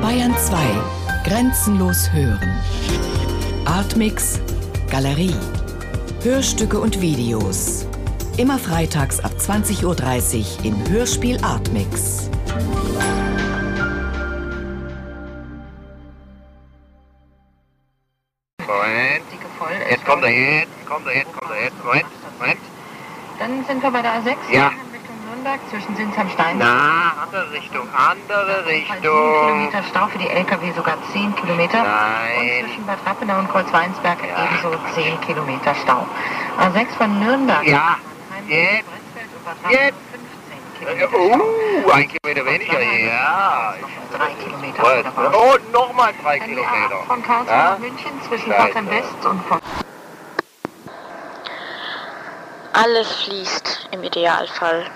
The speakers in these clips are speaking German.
Bayern 2. Grenzenlos hören. Artmix. Galerie. Hörstücke und Videos. Immer freitags ab 20.30 Uhr im Hörspiel Artmix. Moment. Jetzt kommt er, jetzt kommt er, jetzt kommt er, jetzt. Moment, Moment. Dann sind wir bei der A6 Ja. Nürnberg zwischen Sinsheim Stein. Na, andere Richtung, andere 7 Richtung. Kilometer Stau für die LKW, sogar 10 Kilometer. Nein. Und zwischen Bad Rappenau und Kreuzweinsberg Ja. ebenso 10 Kilometer Stau. A6 von Nürnberg. Ja, jetzt. Brenzfeld und Bad Rappenau Jetzt. 15 Kilometer Stau. Oh, ein Kilometer weniger, ja. 3 Kilometer. Oh, nochmal drei Kilometer. A8 von Karlsruhe Ja? nach München zwischen. Pforzheim West und von Alles fließt im Idealfall.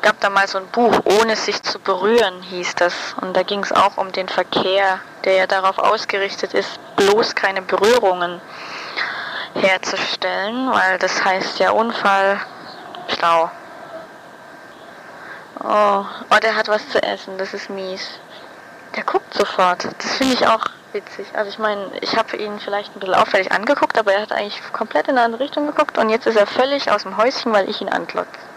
Es gab da mal so ein Buch, ohne sich zu berühren, hieß das. Und da ging es auch um den Verkehr, der ja darauf ausgerichtet ist, bloß keine Berührungen herzustellen, weil das heißt ja Unfall, Stau. Oh, oh, der hat was zu essen, das ist mies. Der guckt sofort. Das finde ich auch witzig. Also ich meine, ich habe ihn vielleicht ein bisschen auffällig angeguckt, aber er hat eigentlich komplett in eine andere Richtung geguckt und jetzt ist er völlig aus dem Häuschen, weil ich ihn anklotze.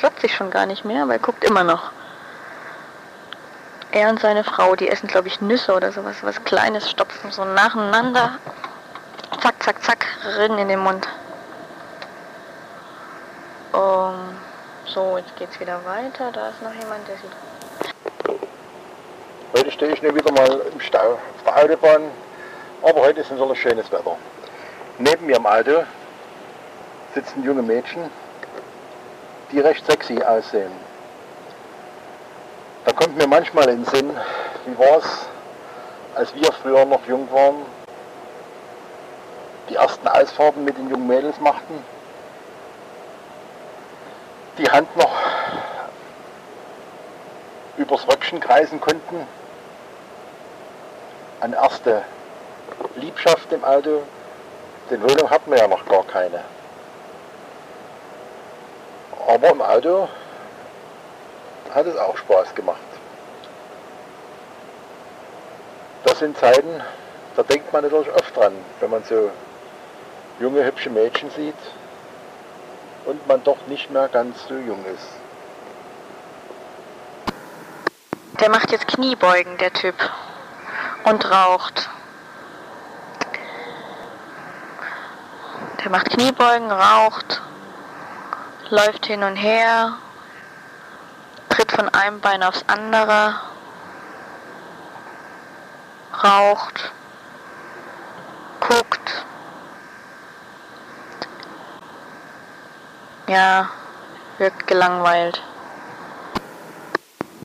Klotzt sich schon gar nicht mehr, aber er guckt immer noch. Er und seine Frau, die essen, glaube ich, Nüsse oder sowas, was Kleines, stopfen so nacheinander. Zack, zack, zack, rennen in den Mund. Um, so, jetzt geht's wieder weiter. Da ist noch jemand, der sieht Heute stehe ich nur wieder mal im Stau auf der Autobahn, aber heute ist natürlich schönes Wetter. Neben mir im Auto sitzen junge Mädchen, die recht sexy aussehen. Da kommt mir manchmal in den Sinn, wie war es, als wir früher noch jung waren, die ersten Ausfahrten mit den jungen Mädels machten, die Hand noch übers Röckchen kreisen konnten, an erste Liebschaft im Auto. Den Wohnung hatten wir ja noch gar keine. Aber im Auto hat es auch Spaß gemacht. Das sind Zeiten, da denkt man natürlich oft dran, wenn man so junge, hübsche Mädchen sieht und man doch nicht mehr ganz so jung ist. Der macht jetzt Kniebeugen, der Typ. Und raucht. Der macht Kniebeugen, raucht, läuft hin und her, tritt von einem Bein aufs andere, raucht, guckt. Ja, wirkt gelangweilt.